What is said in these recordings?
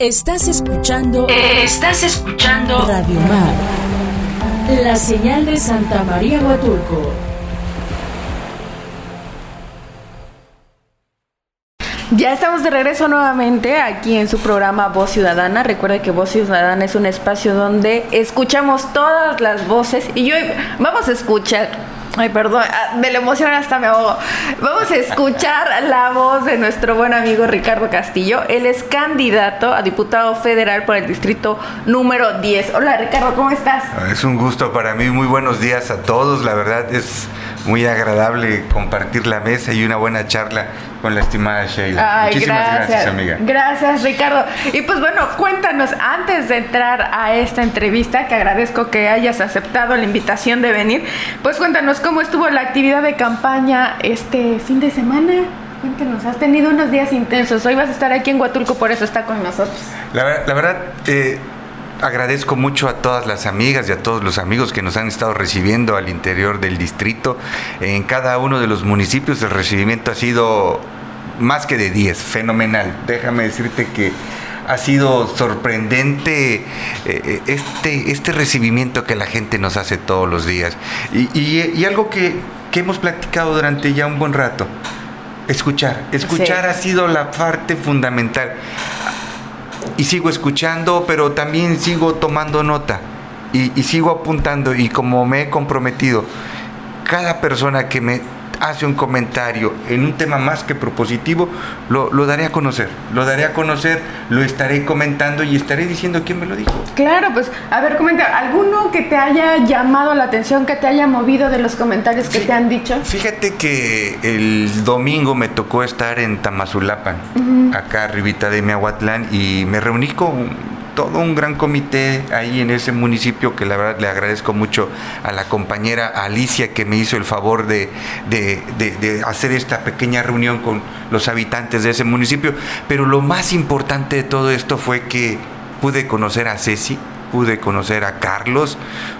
Estás escuchando. Estás escuchando. Radio Mar. La señal de Santa María Huatulco. Ya estamos de regreso nuevamente aquí en su programa Voz Ciudadana. Recuerde que Voz Ciudadana es un espacio donde escuchamos todas las voces y hoy vamos a escuchar Ay, perdón, ah, de la emoción hasta me ahogo. Vamos a escuchar la voz de nuestro buen amigo Ricardo Castillo. Él es candidato a diputado federal por el distrito número 10. Hola Ricardo, ¿cómo estás? Es un gusto para mí. Muy buenos días a todos. La verdad es muy agradable compartir la mesa y una buena charla con la estimada Sheila. Muchísimas gracias, amiga. Gracias, Ricardo. Y pues bueno, cuéntanos, antes de entrar a esta entrevista, que agradezco que hayas aceptado la invitación de venir, pues cuéntanos cómo estuvo la actividad de campaña este fin de semana. Cuéntanos, has tenido unos días intensos. Hoy vas a estar aquí en Huatulco, por eso está con nosotros. La, verdad, eh, agradezco mucho a todas las amigas y a todos los amigos que nos han estado recibiendo al interior del distrito. En cada uno de los municipios el recibimiento ha sido más que de 10, fenomenal. Déjame decirte que ha sido sorprendente eh, este, este recibimiento que la gente nos hace todos los días. Y, algo que, hemos platicado durante ya un buen rato, escuchar. Escuchar ha sido la parte fundamental y sigo escuchando, pero también sigo tomando nota y, y, sigo apuntando y como me he comprometido, cada persona que me hace un comentario en un tema más que propositivo, lo, daré a conocer. Lo daré a conocer, lo estaré comentando y estaré diciendo quién me lo dijo. Claro, pues a ver, comenta, ¿alguno que te haya llamado la atención, que te haya movido de los comentarios que te han dicho? Fíjate que el domingo me tocó estar en Tamazulapan, acá arribita de Miahuatlán, y me reuní con todo un gran comité ahí en ese municipio que la verdad le agradezco mucho a la compañera Alicia que me hizo el favor de, hacer esta pequeña reunión con los habitantes de ese municipio. Pero lo más importante de todo esto fue que pude conocer a Ceci, pude conocer a Carlos,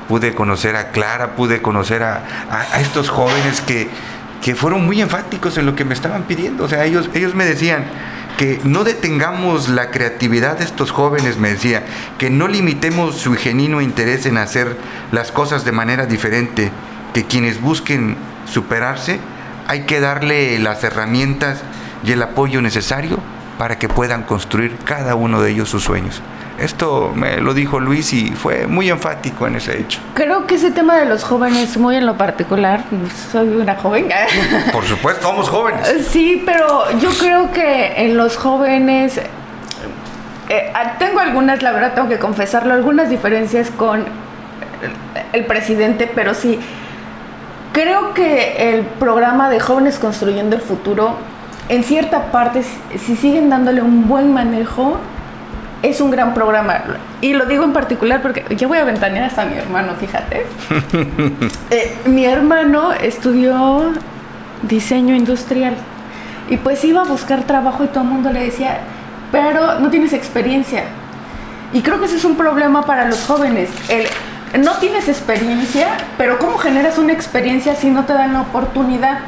pude conocer a Clara, pude conocer a, estos jóvenes que, que fueron muy enfáticos en lo que me estaban pidiendo. O sea, ellos, ellos me decían, que no detengamos la creatividad de estos jóvenes, me decía, que no limitemos su genuino interés en hacer las cosas de manera diferente, que quienes busquen superarse, hay que darle las herramientas y el apoyo necesario para que puedan construir cada uno de ellos sus sueños. Esto me lo dijo Luis y fue muy enfático en ese hecho. Creo que ese tema de los jóvenes, muy en lo particular, soy una joven. Por supuesto, somos jóvenes. Sí, pero yo creo que en los jóvenes, eh, tengo algunas, la verdad tengo que confesarlo, algunas diferencias con el presidente, pero sí, creo que el programa de Jóvenes Construyendo el Futuro, en cierta parte, si siguen dándole un buen manejo, es un gran programa. Y lo digo en particular porque yo voy a ventanear hasta mi hermano, fíjate. Eh, mi hermano estudió diseño industrial y pues iba a buscar trabajo y todo el mundo le decía, pero no tienes experiencia. Y creo que ese es un problema para los jóvenes. El, no tienes experiencia, pero ¿cómo generas una experiencia si no te dan la oportunidad?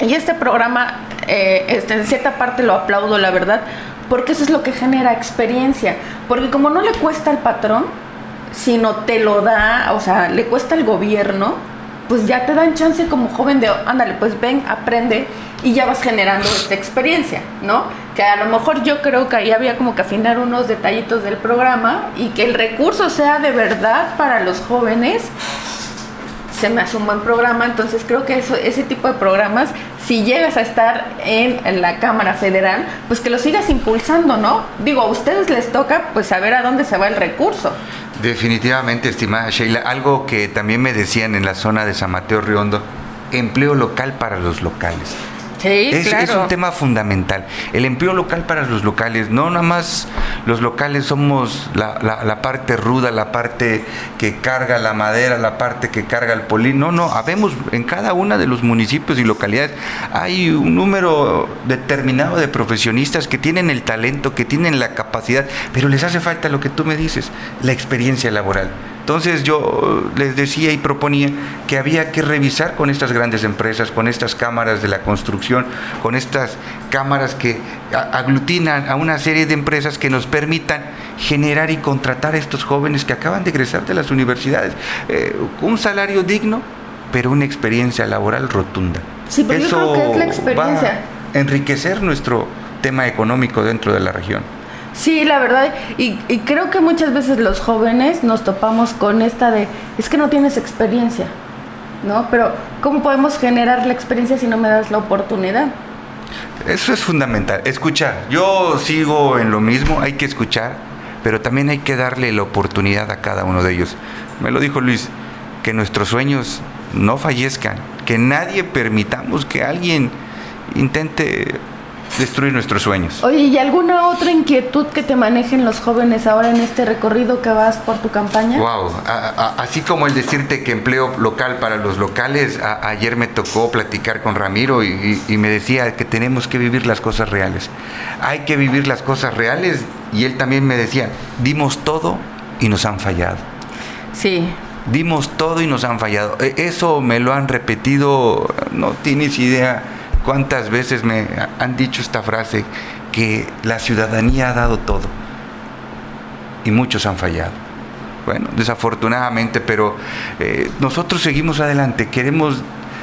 Y este programa, eh, este, en cierta parte lo aplaudo, la verdad, porque eso es lo que genera experiencia. Porque como no le cuesta al patrón, sino te lo da, o sea, le cuesta al gobierno, pues ya te dan chance como joven de, ándale, pues ven, aprende y ya vas generando esta experiencia, ¿no? Que a lo mejor yo creo que ahí había como que afinar unos detallitos del programa y que el recurso sea de verdad para los jóvenes se me hace un buen programa, entonces creo que eso, ese tipo de programas, si llegas a estar en, la Cámara Federal, pues que lo sigas impulsando, ¿no? Digo, a ustedes les toca pues saber a dónde se va el recurso. Definitivamente, estimada Sheila, algo que también me decían en la zona de San Mateo Riondo, empleo local para los locales es, un tema fundamental. El empleo local para los locales, no nada más los locales somos la, parte ruda, la parte que carga la madera, la parte que carga el polín. No, no, habemos en cada uno de los municipios y localidades hay un número determinado de profesionistas que tienen el talento, que tienen la capacidad, pero les hace falta lo que tú me dices, la experiencia laboral Entonces yo les decía y proponía que había que revisar con estas grandes empresas, con estas cámaras de la construcción, con estas cámaras que aglutinan a una serie de empresas que nos permitan generar y contratar a estos jóvenes que acaban de egresar de las universidades. Eh, un salario digno, pero una experiencia laboral rotunda. Sí, pero Eso yo creo que es la experiencia. Va a enriquecer nuestro tema económico dentro de la región. Sí, la verdad, y, creo que muchas veces los jóvenes nos topamos con esta de, es que no tienes experiencia, ¿no? Pero ¿cómo podemos generar la experiencia si no me das la oportunidad? Eso es fundamental, escuchar. Yo sigo en lo mismo, hay que escuchar, pero también hay que darle la oportunidad a cada uno de ellos. Me lo dijo Luis, que nuestros sueños no fallezcan, que nadie permitamos que alguien intente destruir nuestros sueños. Oye, ¿y alguna otra inquietud que te manejen los jóvenes ahora en este recorrido que vas por tu campaña? Wow, así como el decirte que empleo local para los locales, ayer me tocó platicar con Ramiro y, y me decía que tenemos que vivir las cosas reales. Hay que vivir las cosas reales y él también me decía, dimos todo y nos han fallado. Sí. Dimos todo y nos han fallado. E, eso me lo han repetido, no tienes idea ¿Cuántas veces me han dicho esta frase que la ciudadanía ha dado todo? Y muchos han fallado. Bueno, desafortunadamente, pero eh, nosotros seguimos adelante. Queremos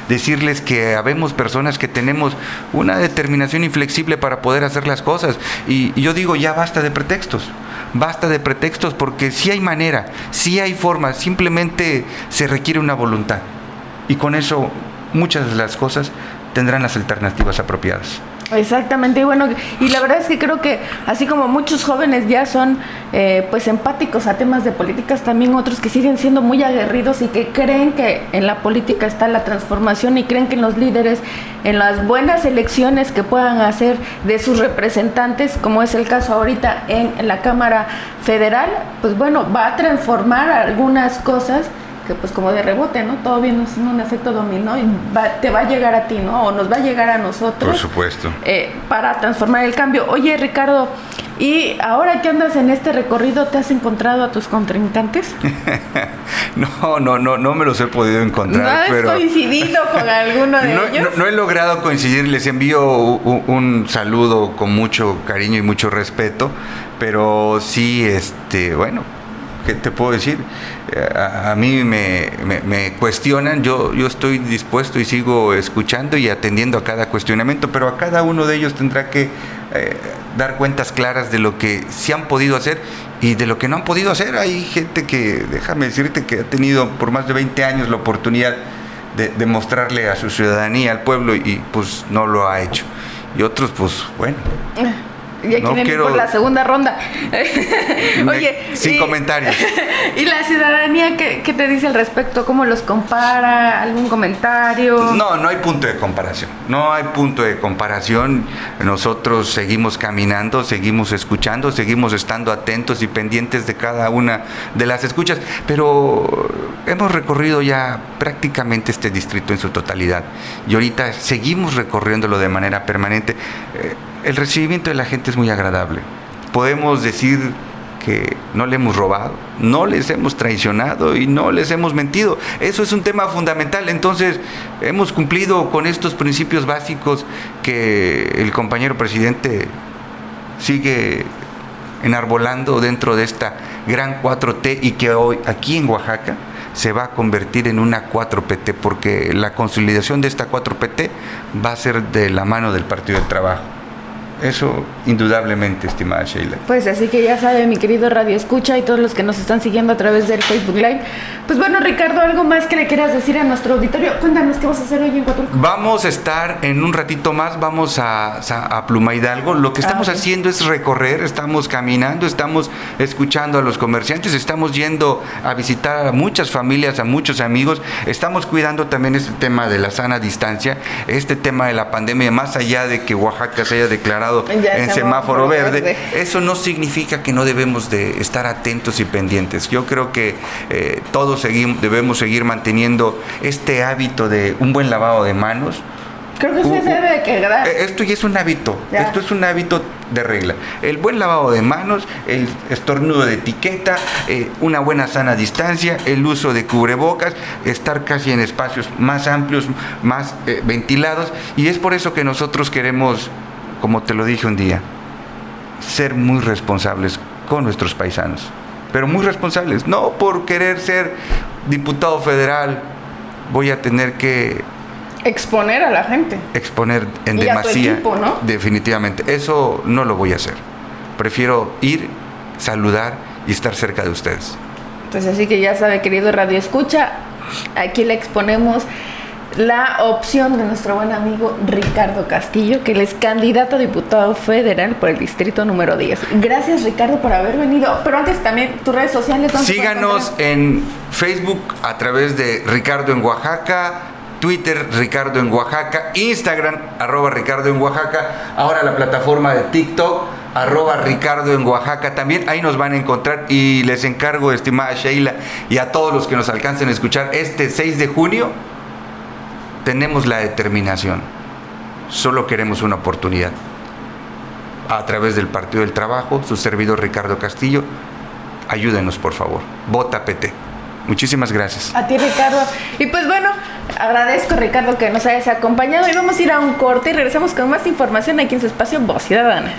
decirles que habemos personas que tenemos una determinación inflexible para poder hacer las cosas. Y, yo digo, ya basta de pretextos. Basta de pretextos porque si hay manera, si hay forma, simplemente se requiere una voluntad. Y con eso muchas de las cosas tendrán las alternativas apropiadas. Exactamente, y bueno, y la verdad es que creo que así como muchos jóvenes ya son eh, pues empáticos a temas de políticas, también otros que siguen siendo muy aguerridos y que creen que en la política está la transformación y creen que en los líderes, en las buenas elecciones que puedan hacer de sus representantes, como es el caso ahorita en la Cámara Federal, pues bueno, va a transformar algunas cosas que pues como de rebote, ¿no? Todo viene es un efecto dominó y te va a llegar a ti, ¿no? O nos va a llegar a nosotros. Por supuesto. Eh, para transformar el cambio. Oye, Ricardo, ¿y ahora que andas en este recorrido, te has encontrado a tus contrincantes? no, no, no, no me los he podido encontrar. ¿No has coincidido con alguno de ellos? No, he logrado coincidir, les envío un, saludo con mucho cariño y mucho respeto, pero sí, este, bueno, ¿qué te puedo decir? Eh, a, mí me, cuestionan, yo, yo estoy dispuesto y sigo escuchando y atendiendo a cada cuestionamiento, pero a cada uno de ellos tendrá que eh, dar cuentas claras de lo que sí han podido hacer y de lo que no han podido hacer. Hay gente que, déjame decirte, que ha tenido por más de 20 años la oportunidad de, de mostrarle a su ciudadanía, al pueblo, y pues no lo ha hecho. Y otros, pues bueno. Ya no quieren ir por la segunda ronda. Oye. Sin comentarios. ¿Y la ciudadanía ¿qué, qué, te dice al respecto? ¿Cómo los compara? ¿Algún comentario? No, no hay punto de comparación. No hay punto de comparación. Nosotros seguimos caminando, seguimos escuchando, seguimos estando atentos y pendientes de cada una de las escuchas. Pero hemos recorrido ya prácticamente este distrito en su totalidad. Y ahorita seguimos recorriéndolo de manera permanente. Eh, el recibimiento de la gente es muy agradable. Podemos decir que no le hemos robado, no les hemos traicionado y no les hemos mentido. Eso es un tema fundamental. Entonces, hemos cumplido con estos principios básicos que el compañero presidente sigue enarbolando dentro de esta gran 4T y que hoy aquí en Oaxaca se va a convertir en una 4PT porque la consolidación de esta 4PT va a ser de la mano del Partido del Trabajo. Eso indudablemente, estimada Sheila. Pues así que ya sabe, mi querido Radio Escucha y todos los que nos están siguiendo a través del Facebook Live. Pues bueno, Ricardo, algo más que le quieras decir a nuestro auditorio. Cuéntanos qué vas a hacer hoy en Huatulco. Vamos a estar en un ratito más, vamos a, a, Pluma Hidalgo. Lo que estamos ah, haciendo es recorrer, estamos caminando, estamos escuchando a los comerciantes, estamos yendo a visitar a muchas familias, a muchos amigos. Estamos cuidando también este tema de la sana distancia, este tema de la pandemia, más allá de que Oaxaca se haya declarado en semáforo verde, eso no significa que no debemos de estar atentos y pendientes. Yo creo que eh, todos seguimos, debemos seguir manteniendo este hábito de un buen lavado de manos, Creo que se debe de quedar. Eh, Esto ya es un hábito, Ya. esto es un hábito de regla. El buen lavado de manos, el estornudo de etiqueta, eh, una buena sana distancia, el uso de cubrebocas, estar casi en espacios más amplios, más eh, ventilados. Y es por eso que nosotros queremos, como te lo dije un día, ser muy responsables con nuestros paisanos. Pero muy responsables, no por querer ser diputado federal voy a tener que Exponer a la gente. exponer en Y a tu demasía. equipo, ¿no? Definitivamente. Eso no lo voy a hacer. Prefiero ir, saludar y estar cerca de ustedes. Pues así que ya sabe, querido Radio Escucha, aquí le exponemos la opción de nuestro buen amigo Ricardo Castillo, que él es candidato a diputado federal por el distrito número 10. Gracias Ricardo por haber venido. Pero antes también tus redes sociales. ¿dónde te pueden Síganos en Facebook a través de Ricardo en Oaxaca, Twitter Ricardo en Oaxaca, Instagram arroba Ricardo en Oaxaca, ahora la plataforma de TikTok arroba Ricardo en Oaxaca también, ahí nos van a encontrar y les encargo, estimada Sheila, y a todos los que nos alcancen a escuchar, este 6 de junio tenemos la determinación, solo queremos una oportunidad. A través del Partido del Trabajo, su servidor Ricardo Castillo, ayúdenos por favor. Vota PT. Muchísimas gracias. A ti, Ricardo. Y pues bueno, agradezco, Ricardo, que nos hayas acompañado. Y vamos a ir a un corte y regresamos con más información aquí en su espacio Voz Ciudadana.